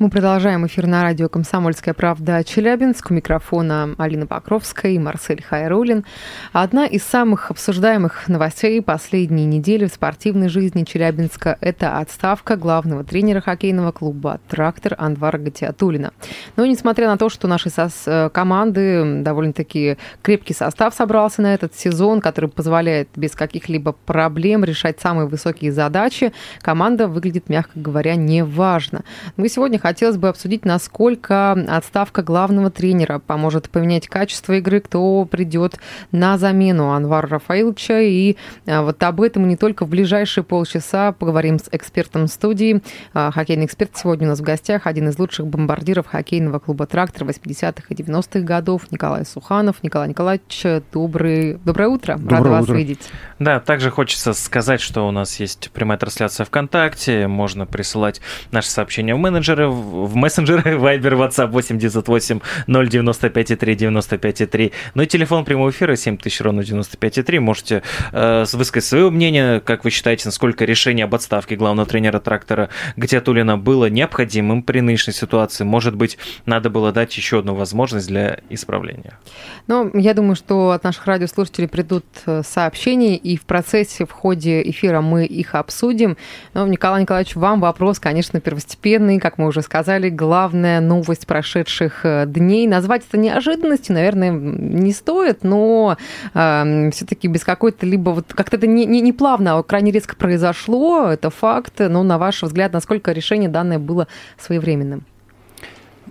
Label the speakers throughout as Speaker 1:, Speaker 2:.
Speaker 1: Мы продолжаем эфир на радио «Комсомольская правда» Челябинск. У микрофона Алина Покровская и Марсель Хайрулин. Одна из самых обсуждаемых новостей последней недели в спортивной жизни Челябинска – это отставка главного тренера хоккейного клуба «Трактор» Анвара Гатиатулина. Но несмотря на то, что наши сос- команды довольно-таки крепкий состав собрался на этот сезон, который позволяет без каких-либо проблем решать самые высокие задачи, команда выглядит, мягко говоря, неважно. Мы сегодня хотелось бы обсудить, насколько отставка главного тренера поможет поменять качество игры, кто придет на замену Анвара Рафаиловича. И а, вот об этом не только в ближайшие полчаса поговорим с экспертом студии. А, хоккейный эксперт сегодня у нас в гостях, один из лучших бомбардиров хоккейного клуба «Трактор» 80-х и 90-х годов, Николай Суханов. Николай Николаевич, добрый... доброе утро.
Speaker 2: Доброе
Speaker 1: Рада
Speaker 2: утро.
Speaker 1: вас видеть.
Speaker 2: Да, также хочется сказать, что у нас есть прямая трансляция ВКонтакте, можно присылать наши сообщения в менеджеры, в мессенджеры, Viber, WhatsApp 8 908 095 3 95 3. Ну и телефон прямого эфира 7000 ровно 95 3. Можете э, высказать свое мнение, как вы считаете, насколько решение об отставке главного тренера трактора Гатиатулина было необходимым при нынешней ситуации. Может быть, надо было дать еще одну возможность для исправления.
Speaker 1: Ну, я думаю, что от наших радиослушателей придут э, сообщения, и в процессе, в ходе эфира мы их обсудим. Но, Николай Николаевич, вам вопрос, конечно, первостепенный, как мы уже сказали, главная новость прошедших э, дней. Назвать это неожиданностью, наверное, не стоит, но э, все-таки без какой-то либо вот как-то это не, не, не плавно, а крайне резко произошло, это факт. Но на ваш взгляд, насколько решение данное было своевременным?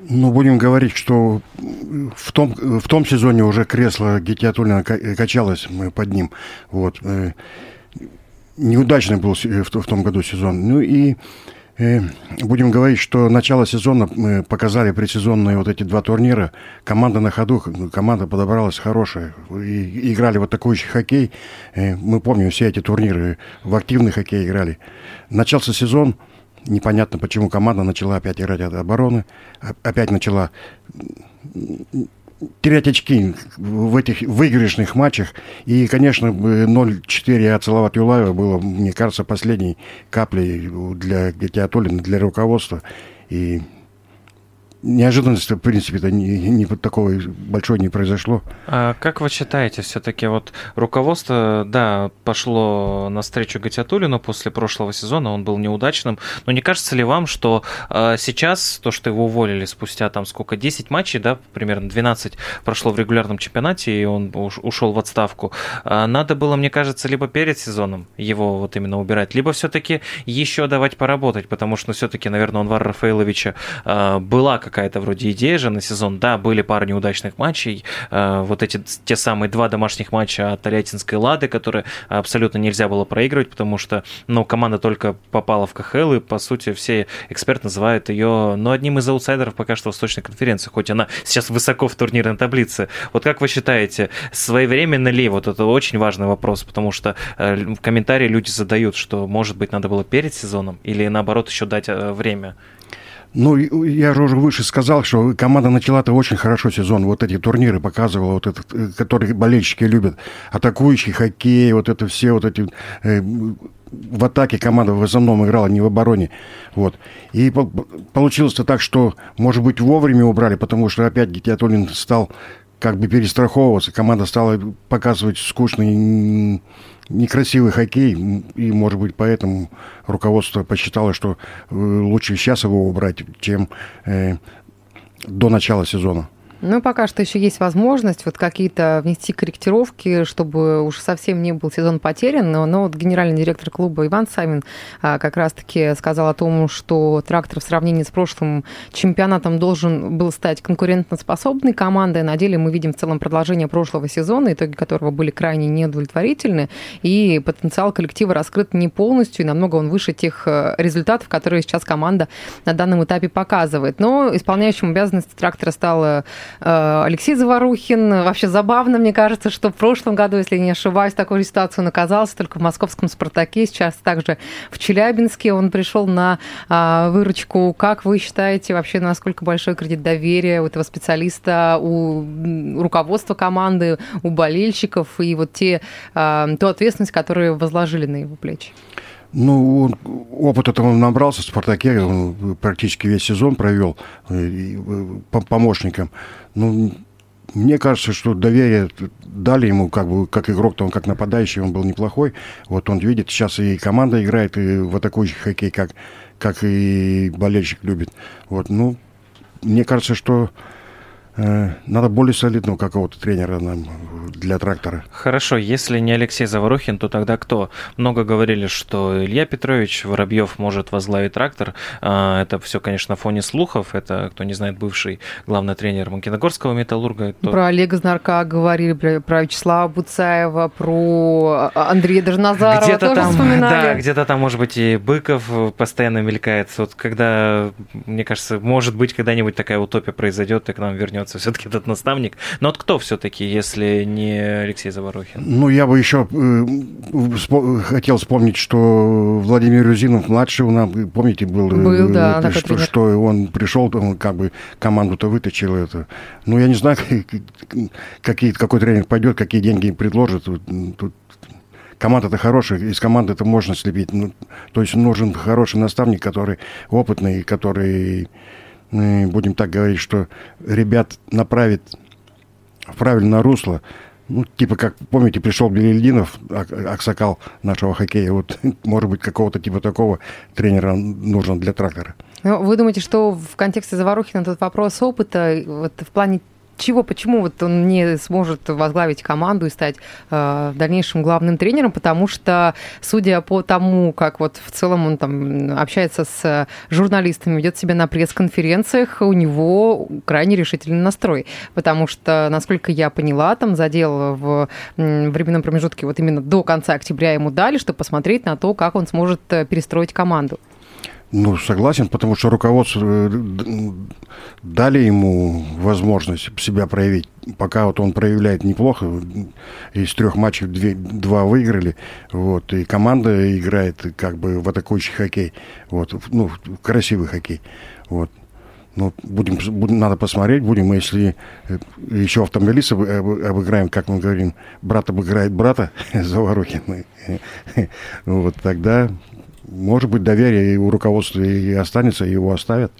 Speaker 2: Ну, будем говорить, что в том, в том сезоне уже кресло Гетиатулина качалось под ним. Вот. Э, Неудачный был в том году сезон. Ну и э, будем говорить, что начало сезона мы показали предсезонные вот эти два турнира. Команда на ходу, команда подобралась хорошая. И играли в атакующий хоккей. Мы помним все эти турниры. В активный хоккей играли. Начался сезон, Непонятно, почему команда начала опять играть от обороны, опять начала терять очки в этих выигрышных матчах. И, конечно, 0-4 от Салават Юлаева было, мне кажется, последней каплей для Гетиатулина, для руководства. И неожиданности, в принципе-то, не, не такого большой не произошло.
Speaker 3: А как вы считаете, все-таки вот руководство, да, пошло навстречу Гатиатулину после прошлого сезона, он был неудачным, но не кажется ли вам, что а, сейчас то, что его уволили спустя там сколько, 10 матчей, да, примерно 12 прошло в регулярном чемпионате, и он ушел в отставку, а, надо было, мне кажется, либо перед сезоном его вот именно убирать, либо все-таки еще давать поработать, потому что, ну, все-таки, наверное, Анвара Рафаиловича а, была какая-то вроде идея же на сезон. Да, были пара неудачных матчей. Э, вот эти те самые два домашних матча от Тольяттинской Лады, которые абсолютно нельзя было проигрывать, потому что, ну, команда только попала в КХЛ, и, по сути, все эксперты называют ее, ну, одним из аутсайдеров пока что Восточной конференции, хоть она сейчас высоко в турнирной таблице. Вот как вы считаете, своевременно ли? Вот это очень важный вопрос, потому что э, в комментарии люди задают, что, может быть, надо было перед сезоном или, наоборот, еще дать э, время?
Speaker 2: Ну, я же уже выше сказал, что команда начала-то очень хорошо сезон. Вот эти турниры показывала, вот этот, которые болельщики любят. Атакующий хоккей, вот это все вот эти... Э, в атаке команда в основном играла, не в обороне. Вот. И по получилось-то так, что, может быть, вовремя убрали, потому что опять Гетиатулин стал как бы перестраховываться. Команда стала показывать скучный некрасивый хоккей, и, может быть, поэтому руководство посчитало, что лучше сейчас его убрать, чем э, до начала сезона.
Speaker 1: Ну, пока что еще есть возможность вот какие-то внести корректировки, чтобы уж совсем не был сезон потерян. Но, но вот генеральный директор клуба Иван Савин а, как раз-таки сказал о том, что трактор в сравнении с прошлым чемпионатом должен был стать конкурентоспособной командой. На деле мы видим в целом продолжение прошлого сезона, итоги которого были крайне неудовлетворительны. И потенциал коллектива раскрыт не полностью, и намного он выше тех результатов, которые сейчас команда на данном этапе показывает. Но исполняющим обязанности трактора стал э, Алексей Заварухин. Вообще забавно, мне кажется, что в прошлом году, если не ошибаюсь, такую ситуацию он оказался только в московском «Спартаке», сейчас также в Челябинске. Он пришел на а, выручку. Как вы считаете вообще, насколько большой кредит доверия у этого специалиста, у руководства команды, у болельщиков и вот те, а, ту ответственность, которую возложили на его плечи?
Speaker 2: Ну, он, опыт этого он набрался в «Спартаке», он практически весь сезон провел э, по помощником. Ну, мне кажется, что доверие дали ему, как бы, как игрок-то он как нападающий, он был неплохой. Вот он видит, сейчас и команда играет, и в атакующий хоккей, как, как и болельщик любит. Вот, ну, мне кажется, что Э, надо более солидного какого-то тренера нам для трактора.
Speaker 3: Хорошо, если не Алексей Заворухин, то тогда кто? Много говорили, что Илья Петрович Воробьев может возглавить трактор. А, это все, конечно, на фоне слухов. Это, кто не знает, бывший главный тренер Магнитогорского металлурга.
Speaker 1: То... Про Олега Знарка говорили, про Вячеслава Буцаева, про Андрея даже Назарова где-то тоже
Speaker 3: там,
Speaker 1: вспоминали.
Speaker 3: Да, где-то там, может быть, и Быков постоянно мелькает. Вот когда, мне кажется, может быть, когда-нибудь такая утопия произойдет, и к нам вернется вернется все-таки этот наставник. Но вот кто все-таки, если не Алексей Заворохин?
Speaker 2: Ну, я бы еще э, хотел вспомнить, что Владимир Рюзинов младший у нас, помните, был,
Speaker 1: был да,
Speaker 2: это, что, что он пришел, он как бы команду-то вытащил это. Ну, я не знаю, какие, какой тренер пойдет, какие деньги предложат. Тут команда-то хорошая, из команды это можно слепить. Ну, то есть нужен хороший наставник, который опытный, который будем так говорить, что ребят направит в правильное русло, ну, типа, как, помните, пришел Белильдинов, Аксакал нашего хоккея, вот, может быть, какого-то типа такого тренера нужен для трактора.
Speaker 1: Ну, вы думаете, что в контексте Заварухина этот вопрос опыта, вот в плане чего, почему вот он не сможет возглавить команду и стать э, в дальнейшем главным тренером, потому что, судя по тому, как вот в целом он там общается с журналистами, ведет себя на пресс-конференциях, у него крайне решительный настрой, потому что, насколько я поняла, там задел в временном промежутке вот именно до конца октября ему дали, чтобы посмотреть на то, как он сможет э, перестроить команду.
Speaker 2: Ну, согласен, потому что руководство э, дали ему возможность себя проявить. Пока вот он проявляет неплохо, из трех матчей две, два выиграли, вот, и команда играет как бы в атакующий хоккей, вот, ну, красивый хоккей, вот. Ну, будем, будем, надо посмотреть, будем, если э, еще автомобилиста обыграем, как мы говорим, брат обыграет брата Заворухин, вот тогда может быть, доверие у руководства и останется, и его оставят.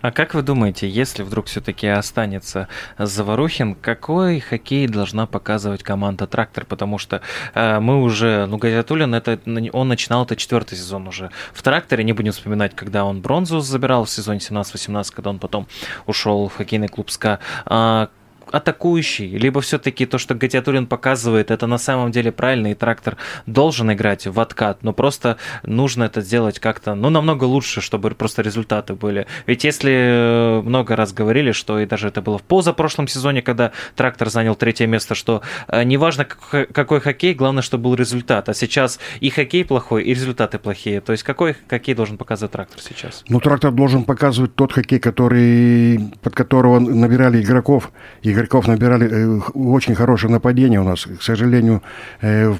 Speaker 3: А как вы думаете, если вдруг все-таки останется Заварухин, какой хоккей должна показывать команда Трактор? Потому что э, мы уже, ну, Газятулин, это, он начинал это четвертый сезон уже в Тракторе. Не будем вспоминать, когда он бронзу забирал в сезоне 17-18, когда он потом ушел в хоккейный клуб СКА. А атакующий, либо все-таки то, что Гатиатулин показывает, это на самом деле правильно, и трактор должен играть в откат, но просто нужно это сделать как-то, ну, намного лучше, чтобы просто результаты были. Ведь если э, много раз говорили, что и даже это было в позапрошлом сезоне, когда трактор занял третье место, что э, неважно какой хоккей, главное, чтобы был результат. А сейчас и хоккей плохой, и результаты плохие. То есть какой хоккей должен показывать трактор сейчас?
Speaker 2: Ну, трактор должен показывать тот хоккей, который, под которого набирали игроков, игроков игроков набирали э, очень хорошее нападение у нас. К сожалению, э,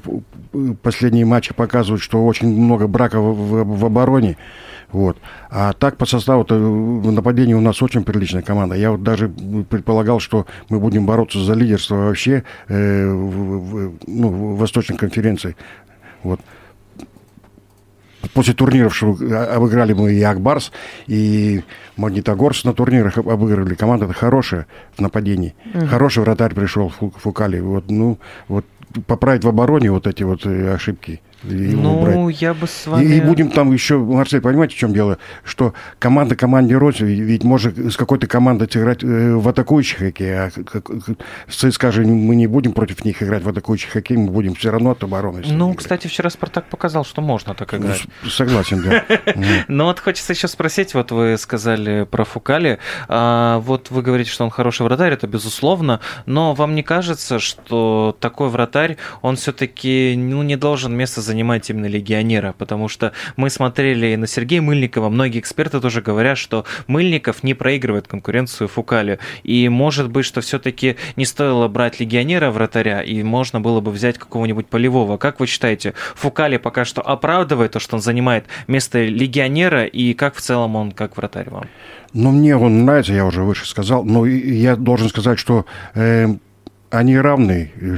Speaker 2: последние матчи показывают, что очень много брака в, обороне. Вот. А так по составу нападение у нас очень приличная команда. Я вот даже предполагал, что мы будем бороться за лидерство вообще э, в, в, ну, в Восточной конференции. Вот после турниров что обыграли мы и Акбарс, и Магнитогорск на турнирах обыгрывали. Команда-то хорошая в нападении. Угу. Хороший вратарь пришел Фукали. Вот, ну, вот поправить в обороне вот эти вот э,
Speaker 3: ну, убрать. я бы с вами...
Speaker 2: И, и будем там еще, Марсель, понимаете, в чем дело? Что команда команде рознь, ведь может с какой-то командой играть э, в атакующий хоккей, а ЦСКА же мы не будем против них играть в атакующий хоккей, мы будем все равно от обороны.
Speaker 3: Ну, кстати, вчера Спартак показал, что можно так играть.
Speaker 2: Ну, согласен, да.
Speaker 3: Но вот хочется еще спросить, вот вы сказали про Фукали, а вот вы говорите, что он хороший вратарь, это безусловно, но вам не кажется, что такой вратарь, он все-таки ну, не должен место занимать занимать именно легионера, потому что мы смотрели на Сергея Мыльникова, многие эксперты тоже говорят, что Мыльников не проигрывает конкуренцию Фукали, и может быть, что все-таки не стоило брать легионера вратаря, и можно было бы взять какого-нибудь полевого. Как вы считаете, Фукали пока что оправдывает то, что он занимает место легионера, и как в целом он как вратарь вам?
Speaker 2: Ну, мне он нравится, я уже выше сказал, но я должен сказать, что э, они равны. Э,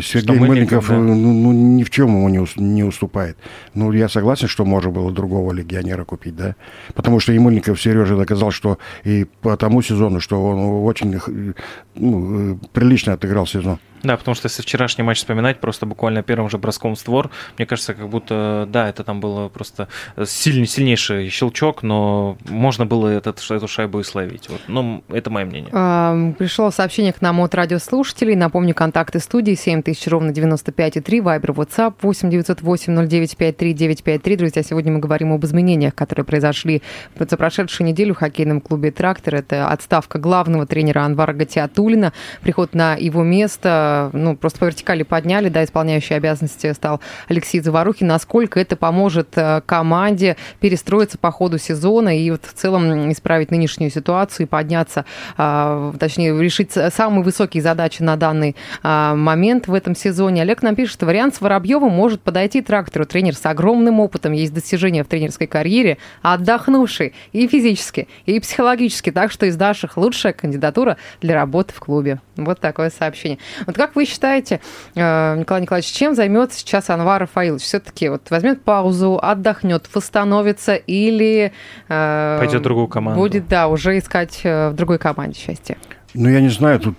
Speaker 2: Сергей что Мыльников, да. ну, ну, ни в чем ему не, не уступает. Ну, я согласен, что можно было другого легионера купить, да. Потому что и Мыльников Сережа доказал, что и по тому сезону, что он очень э, ну, прилично отыграл сезон.
Speaker 3: Да, потому что если вчерашний матч вспоминать, просто буквально первым же броском в створ, мне кажется, как будто, да, это там было просто сильный, сильнейший щелчок, но можно было этот, эту шайбу и словить. Вот. Ну, это мое мнение.
Speaker 1: Пришло сообщение к нам от радиослушателей. Напомню, контакты студии 7000 ровно 95,3, вайбер, WhatsApp 8 908 0953 953. Друзья, сегодня мы говорим об изменениях, которые произошли за прошедшую неделю в хоккейном клубе «Трактор». Это отставка главного тренера Анвара Гатиатулина, приход на его место ну, просто по вертикали подняли, да, исполняющий обязанности стал Алексей Заварухин. Насколько это поможет э, команде перестроиться по ходу сезона и вот в целом исправить нынешнюю ситуацию и подняться, а, точнее, решить самые высокие задачи на данный момент в этом сезоне. Олег нам пишет, вариант с Воробьевым может подойти трактору. Тренер с огромным опытом, есть достижения в тренерской карьере, отдохнувший и физически, и психологически. Так что из наших лучшая кандидатура для работы в клубе. Вот такое сообщение. Вот как вы считаете, э, Николай Николаевич, чем займется сейчас Анвар Рафаилович? Все-таки вот возьмет паузу, отдохнет, восстановится или...
Speaker 3: Э, Пойдет в другую команду.
Speaker 1: Будет, да, уже искать э, в другой команде счастье.
Speaker 2: Ну, я не знаю, тут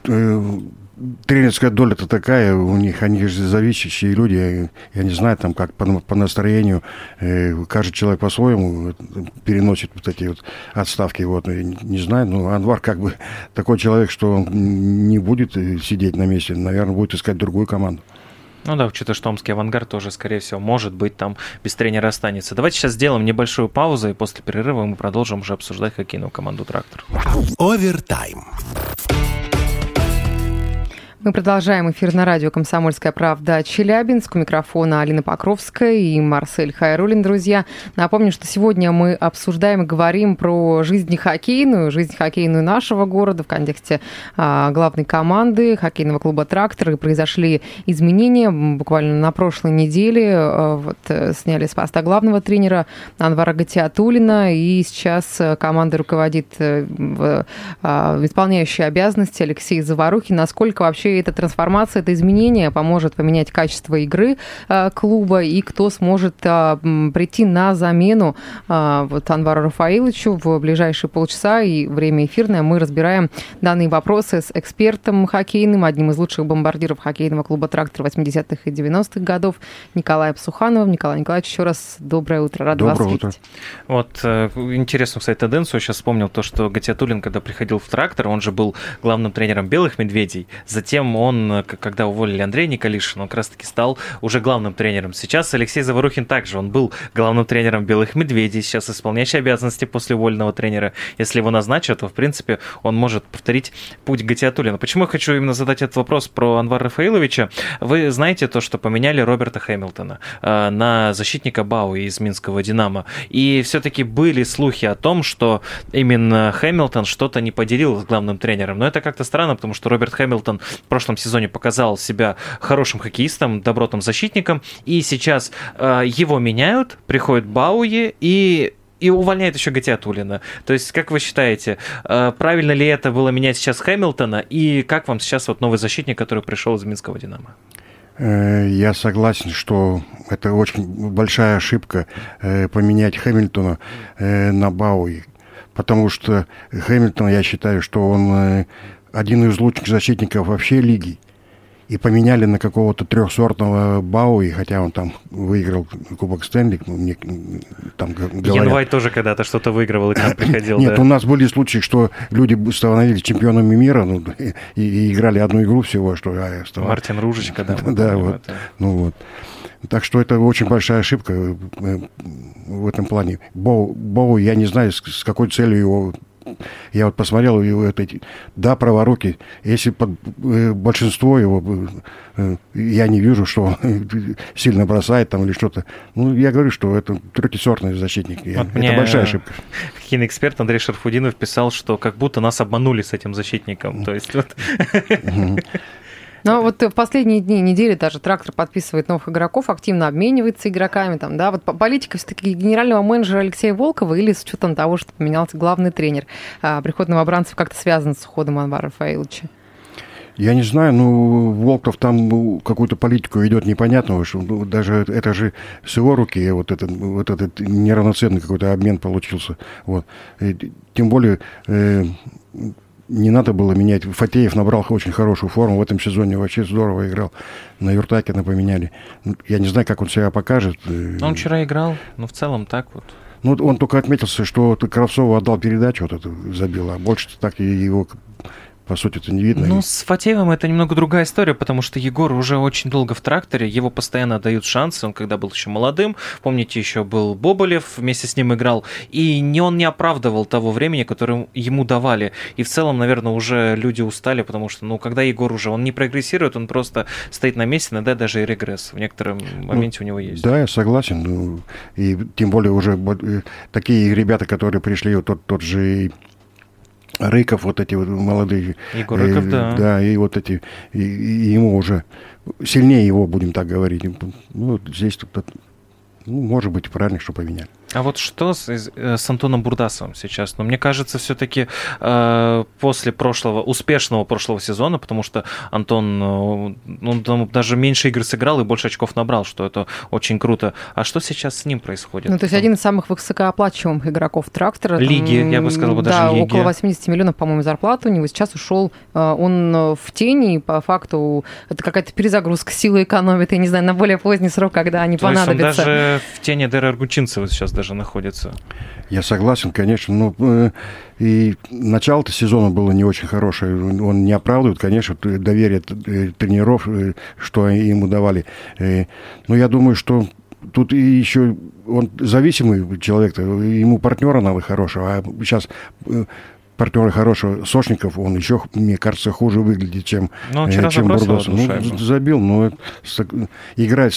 Speaker 2: тренерская доля-то такая, у них они же зависящие люди, я не знаю, там как по, по настроению, э, каждый человек по-своему переносит вот эти вот отставки, вот, не знаю, ну, Анвар как бы такой человек, что он не будет э, сидеть на месте, наверное, будет искать другую команду.
Speaker 3: Ну да, учитывая, что Омский авангард тоже, скорее всего, может быть, там без тренера останется. Давайте сейчас сделаем небольшую паузу, и после перерыва мы продолжим уже обсуждать хоккейную команду «Трактор».
Speaker 4: Овертайм.
Speaker 1: Мы продолжаем эфир на радио «Комсомольская правда» Челябинск. У микрофона Алина Покровская и Марсель Хайрулин, друзья. Напомню, что сегодня мы обсуждаем и говорим про жизнь хоккейную, жизнь хоккейную нашего города в контексте а, главной команды хоккейного клуба «Трактор». И произошли изменения буквально на прошлой неделе. А, вот, э, сняли с поста главного тренера Анвара Гатиатулина. И сейчас команда руководит э, в, а, исполняющий обязанности Алексей Заварухин. Насколько вообще вообще эта трансформация, это изменение поможет поменять качество игры э, клуба, и кто сможет э, прийти на замену э, вот Анвару Рафаиловичу в ближайшие полчаса и время эфирное. Мы разбираем данные вопросы с экспертом хоккейным, одним из лучших бомбардиров хоккейного клуба «Трактор» 80-х и 90-х годов Николаем Сухановым. Николай Николаевич, еще раз доброе утро, рад доброе вас утро. видеть.
Speaker 3: Вот интересную, кстати, тенденцию. Сейчас вспомнил то, что Гатиатулин, когда приходил в «Трактор», он же был главным тренером «Белых медведей», затем затем он, когда уволили Андрея Николишина, он как раз-таки стал уже главным тренером. Сейчас Алексей Заворухин также, он был главным тренером «Белых медведей», сейчас исполняющий обязанности после уволенного тренера. Если его назначат, то, в принципе, он может повторить путь Гатиатулина. Почему я хочу именно задать этот вопрос про Анвара Рафаиловича? Вы знаете то, что поменяли Роберта Хэмилтона э, на защитника Бау из Минского «Динамо». И все-таки были слухи о том, что именно Хэмилтон что-то не поделил с главным тренером. Но это как-то странно, потому что Роберт Хэмилтон прошлом сезоне показал себя хорошим хоккеистом, добротным защитником, и сейчас э, его меняют, приходит Бауи и и увольняет еще Гатиатулина. То есть, как вы считаете, э, правильно ли это было менять сейчас Хэмилтона, и как вам сейчас вот новый защитник, который пришел из Минского «Динамо»?
Speaker 2: Э, я согласен, что это очень большая ошибка э, поменять Хэмилтона на Бауи, потому что Хэмилтон, я считаю, что он один из лучших защитников вообще лиги. И поменяли на какого-то трехсортного Бауи, хотя он там выиграл Кубок Стэнли. Ну, мне,
Speaker 3: там говорят... Янвай тоже когда-то что-то выигрывал и к нам приходил.
Speaker 2: Нет, да. у нас были случаи, что люди становились чемпионами мира ну, и, и играли одну игру всего, что
Speaker 3: а, Мартин Ружечка, да.
Speaker 2: Да, вот. Ну вот. Так что это очень большая ошибка э, в этом плане. Боу, Боу я не знаю, с, с какой целью его я вот посмотрел его, это, да, праворуки, если под, э, большинство его, э, я не вижу, что он сильно бросает там или что-то. Ну, я говорю, что это третьесортный защитник.
Speaker 3: Вот
Speaker 2: это большая ошибка.
Speaker 3: Киноэксперт Андрей Шарфудинов писал, что как будто нас обманули с этим защитником. То есть вот
Speaker 1: Но вот в последние дни, недели даже трактор подписывает новых игроков, активно обменивается игроками. Там, да? Вот политика все-таки генерального менеджера Алексея Волкова или с учетом того, что поменялся главный тренер, а, приход новобранцев как-то связан с уходом Анвара Рафаиловича?
Speaker 2: Я не знаю, ну, Волков там ну, какую-то политику ведет непонятного, что ну, даже это же с его руки вот этот, вот этот неравноценный какой-то обмен получился. Вот. И, тем более э, не надо было менять. Фатеев набрал очень хорошую форму в этом сезоне, вообще здорово играл. На Юртакина поменяли. Ну, я не знаю, как он себя покажет.
Speaker 3: Но ну, он вчера играл, но в целом так вот.
Speaker 2: Ну, он только отметился, что Кравцову отдал передачу, вот эту забил, а больше так его по сути, это не видно.
Speaker 3: Ну, с Фатеевым это немного другая история, потому что Егор уже очень долго в тракторе, его постоянно дают шансы, он когда был еще молодым, помните, еще был Боболев, вместе с ним играл, и не он не оправдывал того времени, которое ему давали. И в целом, наверное, уже люди устали, потому что, ну, когда Егор уже, он не прогрессирует, он просто стоит на месте, иногда даже и регресс в некотором ну, моменте ну, у него есть.
Speaker 2: Да, я согласен. Ну, и тем более уже э, такие ребята, которые пришли, вот тот, тот же Рыков, вот эти вот молодые.
Speaker 3: Егор Рыков, э, да.
Speaker 2: Да, и вот эти, и, и ему уже сильнее его, будем так говорить. Ну, здесь тут, ну, может быть, правильно, что поменяли.
Speaker 3: А вот что с, э, с Антоном Бурдасовым сейчас? Но ну, мне кажется, все-таки э, после прошлого, успешного прошлого сезона, потому что Антон, он там даже меньше игр сыграл и больше очков набрал, что это очень круто. А что сейчас с ним происходит?
Speaker 1: Ну, то есть один из самых высокооплачиваемых игроков трактора.
Speaker 3: Лиги, там, я бы сказал, даже
Speaker 1: да,
Speaker 3: лиги.
Speaker 1: около 80 миллионов, по-моему, зарплаты у него. Сейчас ушел, э, он в тени, и по факту это какая-то перезагрузка силы экономит, я не знаю, на более поздний срок, когда они
Speaker 3: то
Speaker 1: понадобятся.
Speaker 3: Есть он даже в тени Дера Аргучинцева сейчас даже находится.
Speaker 2: Я согласен, конечно. Но э, и начало-то сезона было не очень хорошее. Он не оправдывает, конечно, доверие э, тренеров, э, что ему давали. Но я думаю, что тут и еще он зависимый человек, ему партнера надо хорошего, а сейчас партнера хорошего Сошников, он еще, мне кажется, хуже выглядит, чем,
Speaker 3: но ну, чем Бурдос.
Speaker 2: Ну, забил, но играет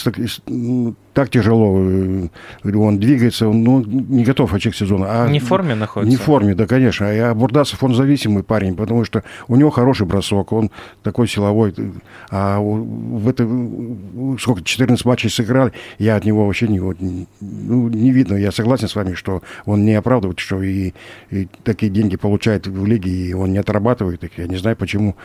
Speaker 2: ну, так тяжело. Э, он двигается, он ну, не готов очаг сезона.
Speaker 3: А не в форме находится?
Speaker 2: Не в форме, да, конечно. А Бурдасов, он зависимый парень, потому что у него хороший бросок, он такой силовой. А в это, сколько, 14 матчей сыграли, я от него вообще не, ну, не видно. Я согласен с вами, что он не оправдывает, что и, и такие деньги получает в лиге, и он не отрабатывает их. Я не знаю, почему.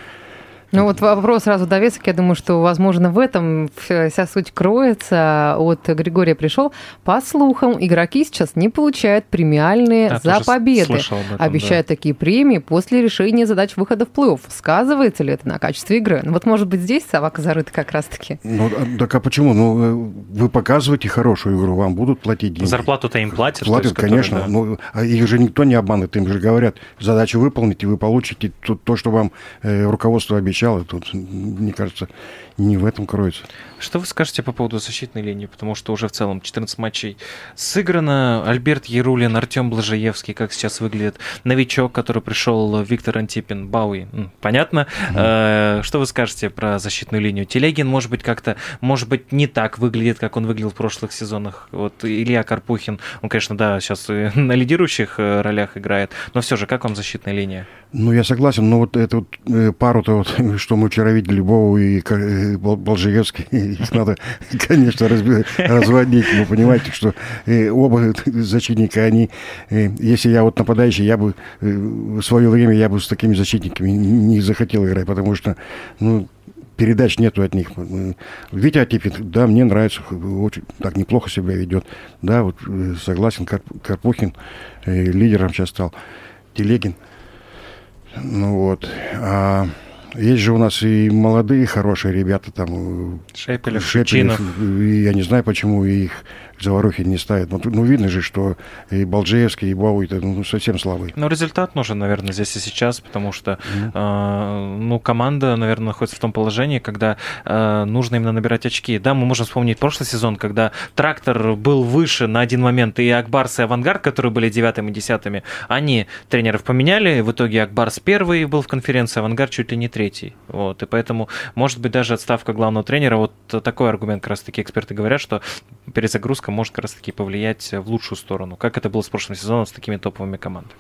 Speaker 1: Ну вот вопрос сразу довесок. Я думаю, что, возможно, в этом вся суть кроется. От Григория пришел. По слухам, игроки сейчас не получают премиальные да, за победы. Этом, Обещают да. такие премии после решения задач выхода в плей-офф. Сказывается ли это на качестве игры? Ну вот, может быть, здесь собака зарыта как раз-таки.
Speaker 2: Ну, а, так а почему? Ну, э, вы показываете хорошую игру, вам будут платить деньги.
Speaker 3: Зарплату-то им платят.
Speaker 2: Платят, есть, конечно. Которые, да. ну, а их же никто не обманывает. Им же говорят, задачу выполните, вы получите то, то что вам э, руководство обещает начала. Тут, мне кажется, не в этом кроется.
Speaker 3: Что вы скажете по поводу защитной линии? Потому что уже в целом 14 матчей сыграно. Альберт Ярулин, Артем Блажаевский, как сейчас выглядит. Новичок, который пришел, Виктор Антипин, Бауи. Понятно. Mm-hmm. Что вы скажете про защитную линию? Телегин, может быть, как-то, может быть, не так выглядит, как он выглядел в прошлых сезонах. Вот Илья Карпухин, он, конечно, да, сейчас на лидирующих э, ролях играет, но все же, как вам защитная линия?
Speaker 2: Ну, я согласен, но вот эту вот э, пару-то, вот, что мы вчера видели, Бову и Болжиевский, их надо, конечно, разводить. Вы понимаете, что э, оба защитника, они, э, если я вот нападающий, я бы в свое время я бы с такими защитниками не захотел играть, потому что, ну, передач нету от них. Витя Атипин, да, мне нравится, очень так неплохо себя ведет. Да, вот согласен, Карпухин лидером сейчас стал. Телегин. Ну вот. А есть же у нас и молодые хорошие ребята там.
Speaker 3: Шепелев, Шепелев.
Speaker 2: И я не знаю, почему их Заварухин не ставит. Ну, ну, видно же, что и Балджеевский, и Бауи ну, совсем слабые.
Speaker 3: Но результат нужен, наверное, здесь и сейчас, потому что mm-hmm. э, ну, команда, наверное, находится в том положении, когда э, нужно именно набирать очки. Да, мы можем вспомнить прошлый сезон, когда трактор был выше на один момент, и Акбарс и Авангард, которые были девятыми и десятыми, они тренеров поменяли, в итоге Акбарс первый был в конференции, Авангард чуть ли не третий. Вот, и поэтому, может быть, даже отставка главного тренера, вот такой аргумент как раз-таки эксперты говорят, что перезагрузка может как раз-таки повлиять в лучшую сторону, как это было с прошлым сезоном с такими топовыми командами.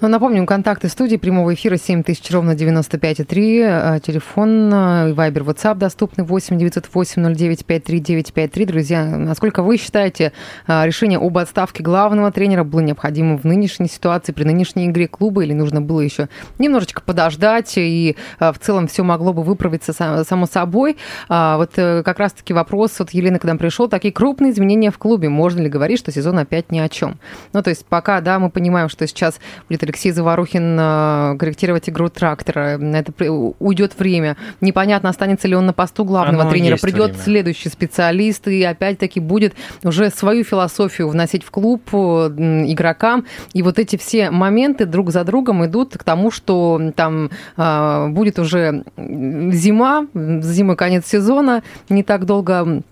Speaker 1: Ну, напомним, контакты студии прямого эфира 7000 ровно 95,3, а, телефон, а, вайбер, WhatsApp доступны 8 908 09 53 953. Друзья, насколько вы считаете, а, решение об отставке главного тренера было необходимо в нынешней ситуации, при нынешней игре клуба, или нужно было еще немножечко подождать, и в целом все могло бы выправиться само собой? Вот э, как раз-таки вопрос от Елены, когда пришел, такие крупные изменения в клубе. Можно ли говорить, что сезон опять ни о чем? Ну, то есть пока, да, мы понимаем, что сейчас будет Алексей Заварухин э, корректировать игру трактора. На это уйдет время. Непонятно, останется ли он на посту главного Оно тренера. Придет время. следующий специалист и опять-таки будет уже свою философию вносить в клуб э, игрокам. И вот эти все моменты друг за другом идут к тому, что там э, будет уже зима, зимой конец сезона, не так долго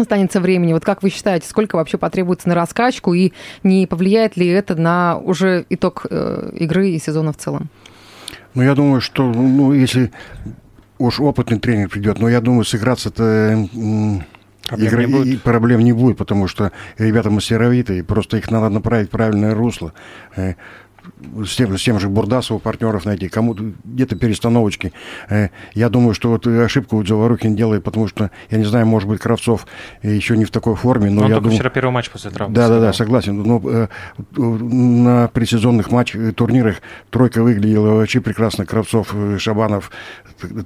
Speaker 1: останется времени. Вот как вы считаете, сколько вообще потребуется на раскачку и не повлияет ли это на уже итог э, игры и сезона в целом?
Speaker 2: Ну, я думаю, что, ну, если уж опытный тренер придет, но я думаю, сыграться-то Проблем, игра, не будет. проблем не будет, потому что ребята мастеровитые, просто их надо направить в правильное русло. Э, с тем, с тем же Бурдасову партнеров найти, кому-то где-то перестановочки. Э, я думаю, что вот ошибку Заварухин делает, потому что, я не знаю, может быть, Кравцов еще не в такой форме, но,
Speaker 3: он
Speaker 2: я
Speaker 3: только
Speaker 2: думаю...
Speaker 3: вчера первый матч после травмы.
Speaker 2: Да, да, да, согласен. Но э, на предсезонных матч, э, турнирах тройка выглядела вообще прекрасно. Кравцов, Шабанов,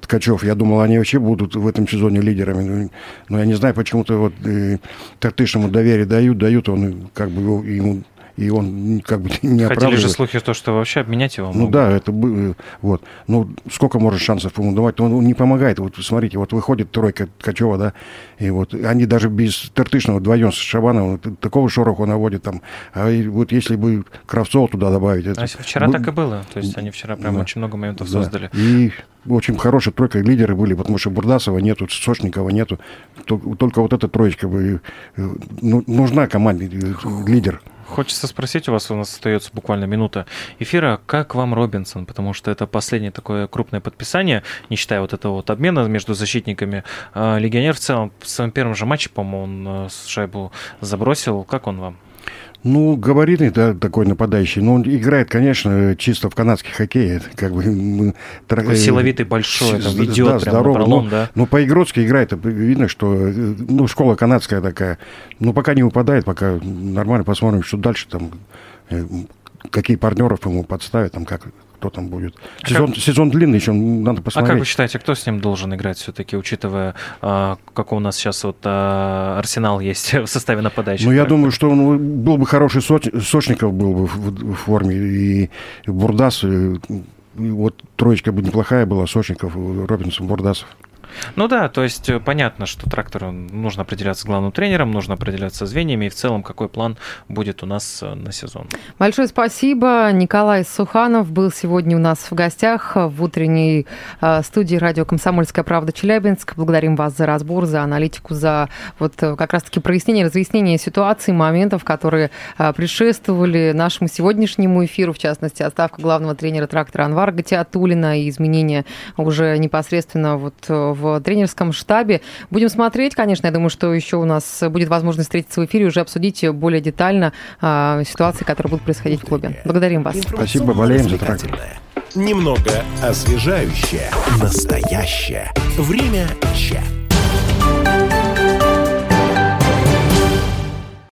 Speaker 2: Ткачев. Я думал, они вообще будут в этом сезоне лидерами. Ну, но я не знаю, почему-то вот э, Тартышему доверие дают, дают, он как бы ему и он как бы не
Speaker 3: Ходили оправдывает. же слухи, то, что вообще обменять его
Speaker 2: Ну могут. да, это было, вот. Ну, сколько может шансов ему давать? Он не помогает. Вот смотрите, вот выходит тройка Ткачева, да, и вот они даже без Тертышного вдвоем с Шабановым такого шороху наводят там. А вот если бы Кравцова туда добавить... Это...
Speaker 3: А вчера бы... так и было. То есть они вчера прям да. очень много моментов да. создали.
Speaker 2: И очень хорошая тройка лидеры были, потому что Бурдасова нету, Сошникова нету. Только вот эта троечка бы... Э, ну, нужна команде э, лидер.
Speaker 3: Хочется спросить у вас, у нас остается буквально минута эфира, как вам Робинсон? Потому что это последнее такое крупное подписание, не считая вот этого вот обмена между защитниками. А, легионер в целом в своем первом же матче, по-моему, он э, шайбу забросил. Как он вам?
Speaker 2: Ну, габаритный да, такой нападающий. Но он играет, конечно, чисто в канадский хоккей. Как бы...
Speaker 3: Такой силовитый, большой, там, идет да, прям здоровый. Пролом,
Speaker 2: ну,
Speaker 3: да?
Speaker 2: Ну, по-игротски играет. Видно, что ну, школа канадская такая. Ну, пока не выпадает, пока нормально посмотрим, что дальше там э, какие партнеров ему подставят, там как кто там будет. А сезон, как... сезон длинный еще, надо посмотреть.
Speaker 3: А как вы считаете, кто с ним должен играть все-таки, учитывая, а, какой у нас сейчас вот а, арсенал есть в составе нападающих?
Speaker 2: Ну, я думаю, что он был бы хороший соч... Сочников был бы в, в форме, и Бурдас, и вот троечка бы неплохая была, Сочников, Робинсон, Бурдасов.
Speaker 3: Ну да, то есть э, понятно, что трактору нужно определяться главным тренером, нужно определяться звеньями и в целом какой план будет у нас э, на сезон.
Speaker 1: Большое спасибо. Николай Суханов был сегодня у нас в гостях в утренней э, студии радио «Комсомольская правда» Челябинск. Благодарим вас за разбор, за аналитику, за вот как раз-таки прояснение, разъяснение ситуации, моментов, которые предшествовали нашему сегодняшнему эфиру, в частности, отставка главного тренера трактора Анвара Гатиатулина и изменения уже непосредственно вот в в тренерском штабе. Будем смотреть, конечно. Я думаю, что еще у нас будет возможность встретиться в эфире и уже обсудить более детально а, ситуации, которые будут происходить в клубе. Благодарим вас.
Speaker 2: Спасибо, болеем за трактор.
Speaker 4: Немного освежающее. Настоящее. Время чат.